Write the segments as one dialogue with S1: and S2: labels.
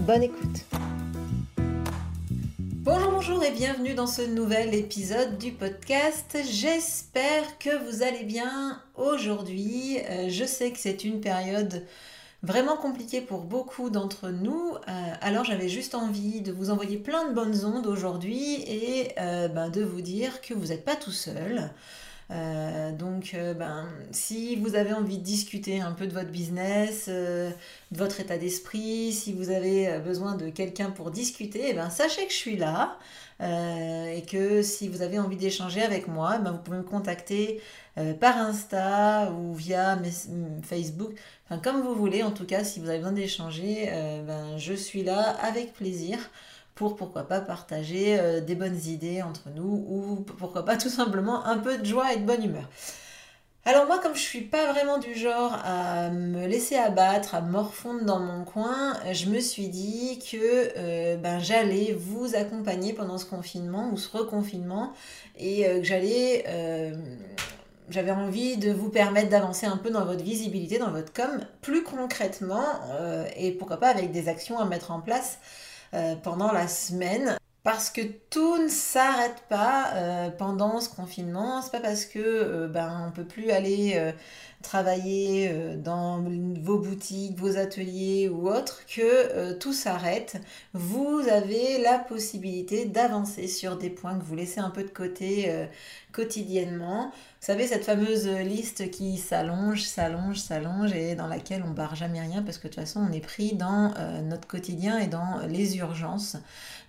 S1: Bonne écoute. Bonjour, bonjour et bienvenue dans ce nouvel épisode du podcast. J'espère que vous allez bien aujourd'hui. Euh, je sais que c'est une période vraiment compliquée pour beaucoup d'entre nous. Euh, alors j'avais juste envie de vous envoyer plein de bonnes ondes aujourd'hui et euh, ben, de vous dire que vous n'êtes pas tout seul. Euh, donc, euh, ben, si vous avez envie de discuter un peu de votre business, euh, de votre état d'esprit, si vous avez besoin de quelqu'un pour discuter, eh ben, sachez que je suis là. Et que si vous avez envie d'échanger avec moi, eh ben, vous pouvez me contacter par Insta ou via Facebook, enfin, comme vous voulez. En tout cas, si vous avez besoin d'échanger, ben, je suis là avec plaisir pour pourquoi pas partager euh, des bonnes idées entre nous ou pourquoi pas tout simplement un peu de joie et de bonne humeur. Alors moi comme je suis pas vraiment du genre à me laisser abattre, à morfondre dans mon coin, je me suis dit que euh, ben, j'allais vous accompagner pendant ce confinement ou ce reconfinement et euh, que j'allais j'avais envie de vous permettre d'avancer un peu dans votre visibilité, dans votre com, plus concrètement, et pourquoi pas avec des actions à mettre en place euh, pendant la semaine. Parce que tout ne s'arrête pas euh, pendant ce confinement. C'est pas parce que euh, ben on peut plus aller travailler dans vos boutiques, vos ateliers ou autres que tout s'arrête. Vous avez la possibilité d'avancer sur des points que vous laissez un peu de côté quotidiennement. Vous savez, cette fameuse liste qui s'allonge, s'allonge, s'allonge et dans laquelle on barre jamais rien parce que de toute façon on est pris dans euh, notre quotidien et dans les urgences.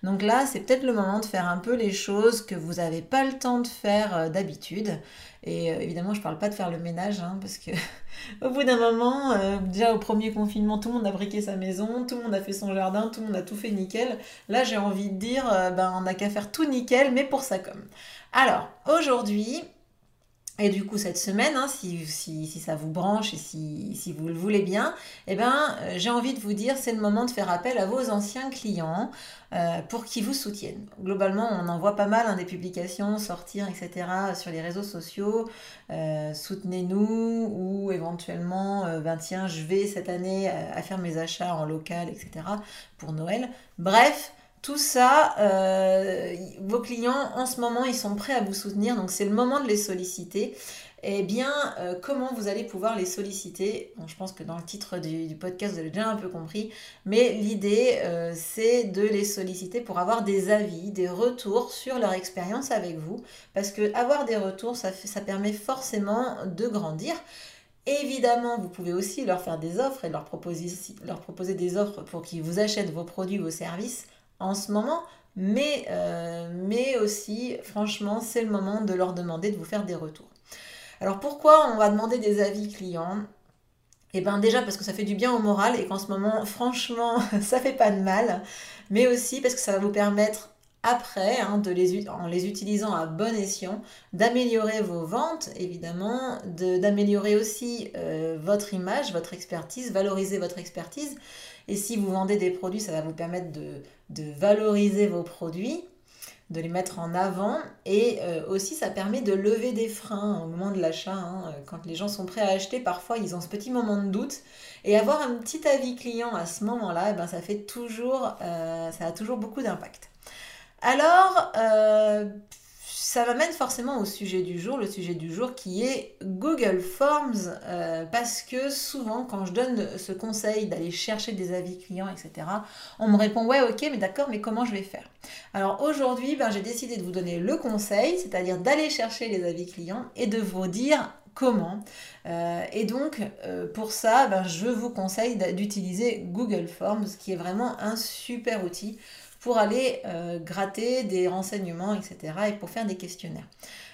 S1: Donc là, c'est peut-être le moment de faire un peu les choses que vous n'avez pas le temps de faire euh, d'habitude. Et euh, évidemment, je ne parle pas de faire le ménage hein, parce que au bout d'un moment, déjà au premier confinement, tout le monde a briqué sa maison, tout le monde a fait son jardin, tout le monde a tout fait nickel. Là, j'ai envie de dire, ben, on n'a qu'à faire tout nickel, mais pour ça comme. Alors, aujourd'hui, et du coup, cette semaine, hein, si, si, si, ça vous branche et si, si vous le voulez bien, eh ben, euh, j'ai envie de vous dire, c'est le moment de faire appel à vos anciens clients euh, pour qu'ils vous soutiennent. Globalement, on en voit pas mal hein, des publications sortir, etc. sur les réseaux sociaux. Euh, soutenez-nous ou éventuellement, ben tiens, je vais cette année à faire mes achats en local, etc. pour Noël. Bref, tout ça, euh, vos clients en ce moment, ils sont prêts à vous soutenir, donc c'est le moment de les solliciter. Eh bien, euh, comment vous allez pouvoir les solliciter? Je pense que dans le titre du, podcast, vous avez déjà un peu compris, mais l'idée, euh, c'est de les solliciter pour avoir des avis, des retours sur leur expérience avec vous, parce que avoir des retours, ça, permet forcément de grandir. Évidemment, vous pouvez aussi leur faire des offres et leur proposer, leur proposer des offres pour qu'ils vous achètent vos produits, vos services en ce moment, mais, euh, mais aussi, franchement, c'est le moment de leur demander de vous faire des retours. Alors pourquoi on va demander des avis clients? Eh bien déjà parce que ça fait du bien au moral et qu'en ce moment, franchement, ça fait pas de mal, mais aussi parce que ça va vous permettre après, hein, de les, en les utilisant à bon escient, d'améliorer vos ventes, évidemment, d'améliorer aussi euh, votre image, votre expertise, valoriser votre expertise. Et si vous vendez des produits, ça va vous permettre de, valoriser vos produits, de les mettre en avant. Et euh, aussi, ça permet de lever des freins au moment de l'achat. Hein. Quand les gens sont prêts à acheter, parfois, ils ont ce petit moment de doute. Et avoir un petit avis client à ce moment-là, eh ben, ça, fait toujours, euh, ça a toujours beaucoup d'impact. Alors, euh, ça m'amène forcément au sujet du jour, le sujet du jour qui est Google Forms, euh, parce que souvent quand je donne ce conseil d'aller chercher des avis clients, etc., on me répond ouais ok mais d'accord mais comment je vais faire? Alors aujourd'hui ben, j'ai décidé de vous donner le conseil, c'est-à-dire d'aller chercher les avis clients et de vous dire comment. Euh, et donc, pour ça, ben, je vous conseille d'utiliser Google Forms, qui est vraiment un super outil pour aller euh, gratter des renseignements, etc. et pour faire des questionnaires.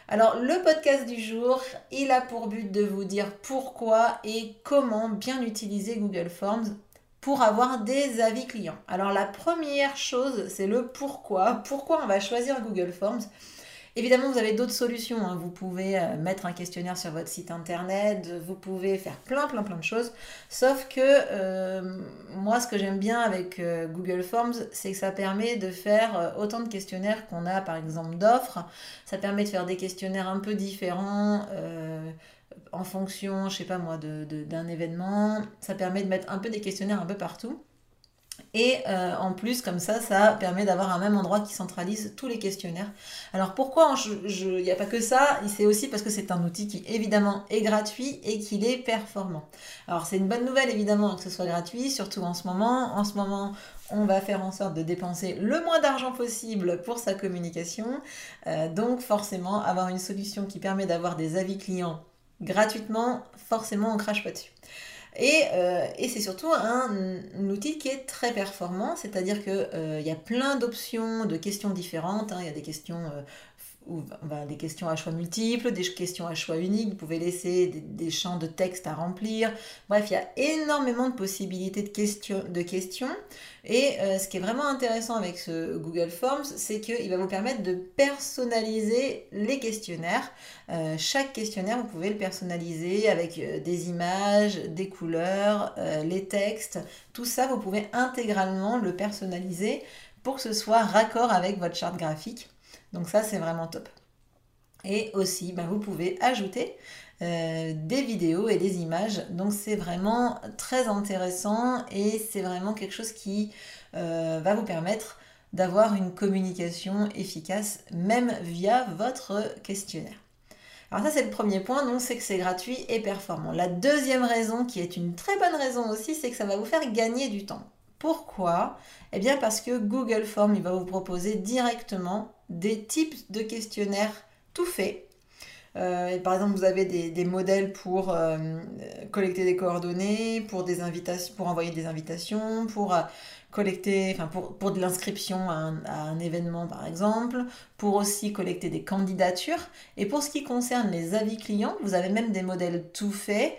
S1: Alors le podcast du jour, il a pour but de vous dire pourquoi et comment bien utiliser Google Forms pour avoir des avis clients. Alors la première chose, c'est le pourquoi. Pourquoi on va choisir Google Forms? Évidemment, vous avez d'autres solutions. Hein. Vous pouvez euh, mettre un questionnaire sur votre site internet, vous pouvez faire plein, plein, plein de choses. Sauf que euh, moi, ce que j'aime bien avec euh, Google Forms, c'est que ça permet de faire autant de questionnaires qu'on a, par exemple, d'offres. Ça permet de faire des questionnaires un peu différents en fonction, je sais pas moi, d'un événement. Ça permet de mettre un peu des questionnaires un peu partout. Et euh, en plus, comme ça, ça permet d'avoir un même endroit qui centralise tous les questionnaires. Alors pourquoi il n'y a pas que ça C'est aussi parce que c'est un outil qui évidemment est gratuit et qu'il est performant. Alors c'est une bonne nouvelle évidemment que ce soit gratuit, surtout en ce moment. En ce moment, on va faire en sorte de dépenser le moins d'argent possible pour sa communication. Euh, donc forcément, avoir une solution qui permet d'avoir des avis clients gratuitement, forcément on crache pas dessus. Euh, et, c'est surtout un, outil qui est très performant, c'est-à-dire qu'il euh, y a plein d'options, de questions différentes. Hein. Il y a des questions euh, des questions à choix multiples, des questions à choix uniques, vous pouvez laisser des, champs de texte à remplir. Bref, il y a énormément de possibilités de questions. De questions. Et euh, ce qui est vraiment intéressant avec ce Google Forms, c'est qu'il va vous permettre de personnaliser les questionnaires. Euh, chaque questionnaire, vous pouvez le personnaliser avec euh, des images, des couleurs, les textes. Tout ça, vous pouvez intégralement le personnaliser pour que ce soit raccord avec votre charte graphique. Donc ça, c'est vraiment top. Et aussi, ben, vous pouvez ajouter euh, des vidéos et des images. Donc c'est vraiment très intéressant et c'est vraiment quelque chose qui euh, va vous permettre d'avoir une communication efficace même via votre questionnaire. Alors ça c'est le premier point, donc c'est que c'est gratuit et performant. La deuxième raison, qui est une très bonne raison aussi, c'est que ça va vous faire gagner du temps. Pourquoi? Eh bien parce que Google Form, il va vous proposer directement des types de questionnaires tout faits. Euh, par exemple, vous avez des, modèles pour euh, collecter des coordonnées, pour, des envoyer des invitations, pour euh, collecter, enfin pour, pour de l'inscription à, un événement par exemple, pour aussi collecter des candidatures. Et pour ce qui concerne les avis clients, vous avez même des modèles tout faits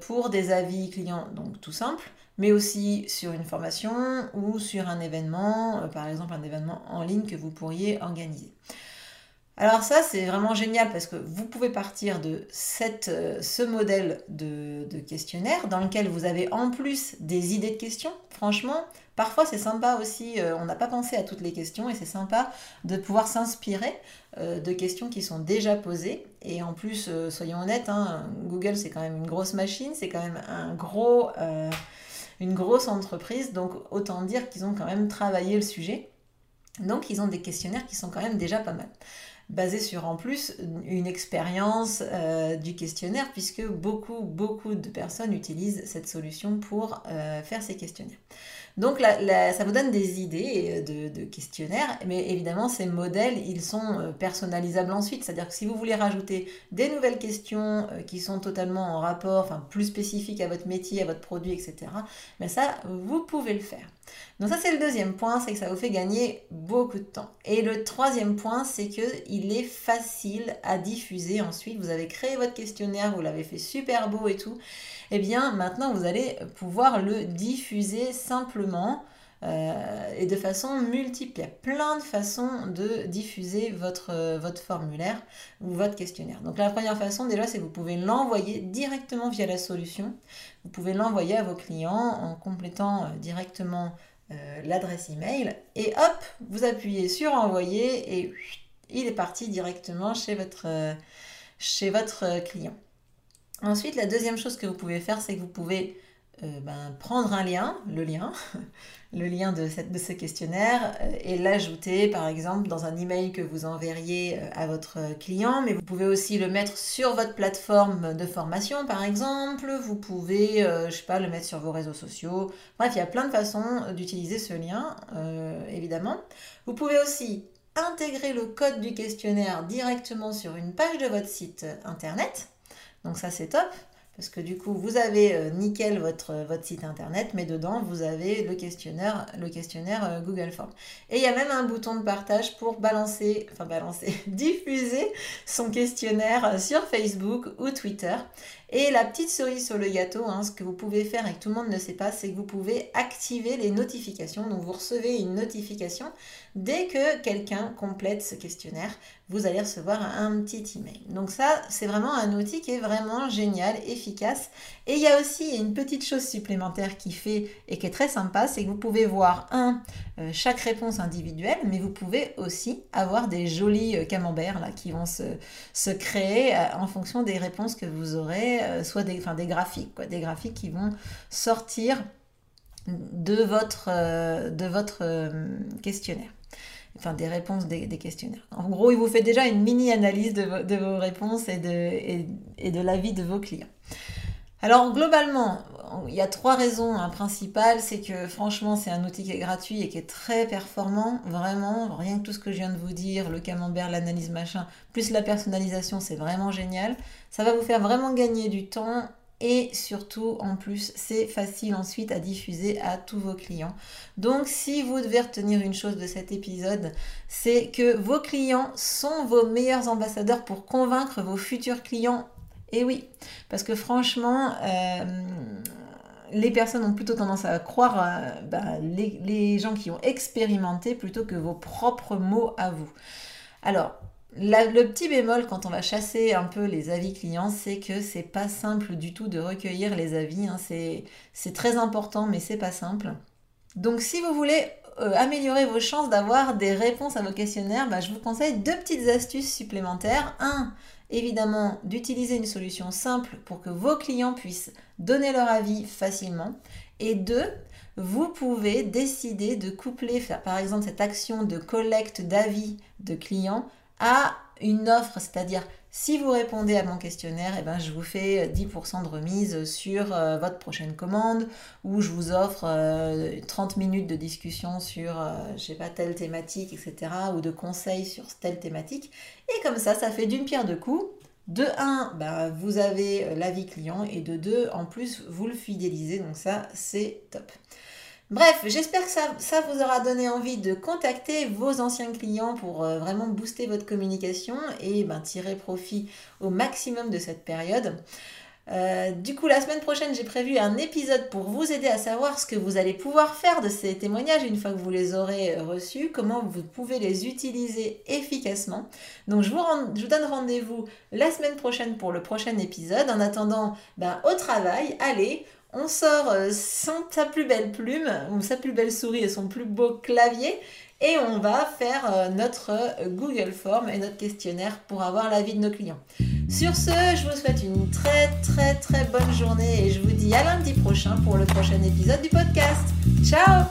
S1: pour des avis clients, donc tout simple, mais aussi sur une formation ou sur un événement, euh, par exemple un événement en ligne que vous pourriez organiser. Alors ça, c'est vraiment génial parce que vous pouvez partir de cette, euh, ce modèle de, questionnaire dans lequel vous avez en plus des idées de questions. Franchement, parfois c'est sympa aussi, euh, on n'a pas pensé à toutes les questions et c'est sympa de pouvoir s'inspirer de questions qui sont déjà posées. Et en plus, soyons honnêtes, hein, Google c'est quand même une grosse machine, c'est quand même un gros une grosse entreprise, donc autant dire qu'ils ont quand même travaillé le sujet. Donc ils ont des questionnaires qui sont quand même déjà pas mal basés sur en plus une expérience euh, du questionnaire puisque beaucoup beaucoup de personnes utilisent cette solution pour euh, faire ces questionnaires. Donc ça vous donne des idées euh, de, questionnaires, mais évidemment ces modèles, ils sont personnalisables ensuite. C'est-à-dire que si vous voulez rajouter des nouvelles questions qui sont totalement en rapport, enfin plus spécifiques à votre métier, à votre produit, etc., mais ben ça, vous pouvez le faire. Donc ça c'est le deuxième point, c'est que ça vous fait gagner beaucoup de temps. Et le troisième point, c'est qu'il est facile à diffuser ensuite. Vous avez créé votre questionnaire, vous l'avez fait super beau et tout eh bien maintenant vous allez pouvoir le diffuser simplement euh, et de façon multiple. Il y a plein de façons de diffuser votre, votre formulaire ou votre questionnaire. Donc la première façon déjà c'est que vous pouvez l'envoyer directement via la solution. Vous pouvez l'envoyer à vos clients en complétant euh, directement euh, l'adresse email et hop, vous appuyez sur envoyer et il est parti directement chez votre, chez votre client. Ensuite, la deuxième chose que vous pouvez faire, c'est que vous pouvez euh, ben, prendre un lien, le lien, le lien de, cette, de ce questionnaire euh, et l'ajouter par exemple dans un email que vous enverriez euh, à votre client, mais vous pouvez aussi le mettre sur votre plateforme de formation par exemple, vous pouvez, je sais pas, le mettre sur vos réseaux sociaux. Bref, il y a plein de façons d'utiliser ce lien, évidemment. Vous pouvez aussi intégrer le code du questionnaire directement sur une page de votre site internet. Donc ça c'est top parce que du coup, vous avez euh, nickel votre, votre site internet, mais dedans, vous avez le questionnaire, le questionnaire euh, Google Form. Et il y a même un bouton de partage pour balancer, enfin balancer, diffuser son questionnaire sur Facebook ou Twitter. Et la petite cerise sur le gâteau, hein, ce que vous pouvez faire et que tout le monde ne sait pas, c'est que vous pouvez activer les notifications. Donc vous recevez une notification dès que quelqu'un complète ce questionnaire. Vous allez recevoir un petit email. Donc ça, c'est vraiment un outil qui est vraiment génial, efficace. Et il y a aussi une petite chose supplémentaire qui fait et qui est très sympa, c'est que vous pouvez voir un euh, chaque réponse individuelle, mais vous pouvez aussi avoir des jolis euh, camemberts là qui vont se, se créer euh, en fonction des réponses que vous aurez soit des, enfin, des graphiques, quoi, des graphiques qui vont sortir de votre, de votre questionnaire. Enfin, des réponses des, questionnaires. En gros, il vous fait déjà une mini-analyse de, de, vos réponses et de, de l'avis de vos clients. Alors globalement, il y a trois raisons hein, principales. C'est que franchement, c'est un outil qui est gratuit et qui est très performant. Vraiment, rien que tout ce que je viens de vous dire, le camembert, l'analyse machin, plus la personnalisation, c'est vraiment génial. Ça va vous faire vraiment gagner du temps et surtout en plus c'est facile ensuite à diffuser à tous vos clients. Donc si vous devez retenir une chose de cet épisode, c'est que vos clients sont vos meilleurs ambassadeurs pour convaincre vos futurs clients et oui, parce que franchement, euh, les personnes ont plutôt tendance à croire euh, bah, les, gens qui ont expérimenté plutôt que vos propres mots à vous. Alors, le petit bémol quand on va chasser un peu les avis clients, c'est que c'est pas simple du tout de recueillir les avis. Hein. C'est très important, mais c'est pas simple. Donc, si vous voulez euh, améliorer vos chances d'avoir des réponses à vos questionnaires, bah, je vous conseille deux petites astuces supplémentaires. Un, évidemment d'utiliser une solution simple pour que vos clients puissent donner leur avis facilement. Et deux, vous pouvez décider de coupler, par exemple cette action de collecte d'avis de clients à une offre, c'est-à-dire si vous répondez à mon questionnaire, eh ben, je vous fais 10% de remise sur euh, votre prochaine commande ou je vous offre euh, 30 minutes de discussion sur, euh, telle thématique, etc. ou de conseils sur telle thématique. Et comme ça, ça fait d'une pierre deux coups. De 1, ben, vous avez euh, l'avis client et de 2, en plus, vous le fidélisez. Donc ça, c'est top. Bref, j'espère que ça, vous aura donné envie de contacter vos anciens clients pour euh, vraiment booster votre communication et ben, tirer profit au maximum de cette période. Euh, du coup, la semaine prochaine, j'ai prévu un épisode pour vous aider à savoir ce que vous allez pouvoir faire de ces témoignages une fois que vous les aurez euh, reçus, comment vous pouvez les utiliser efficacement. Donc, je vous, rend, je vous donne rendez-vous la semaine prochaine pour le prochain épisode. En attendant, ben, au travail, allez, on sort euh, sa plus belle plume, ou sa plus belle souris et son plus beau clavier, et on va faire euh, notre euh, Google Form et notre questionnaire pour avoir l'avis de nos clients. Sur ce, je vous souhaite une très très très bonne journée et je vous dis à lundi prochain pour le prochain épisode du podcast. Ciao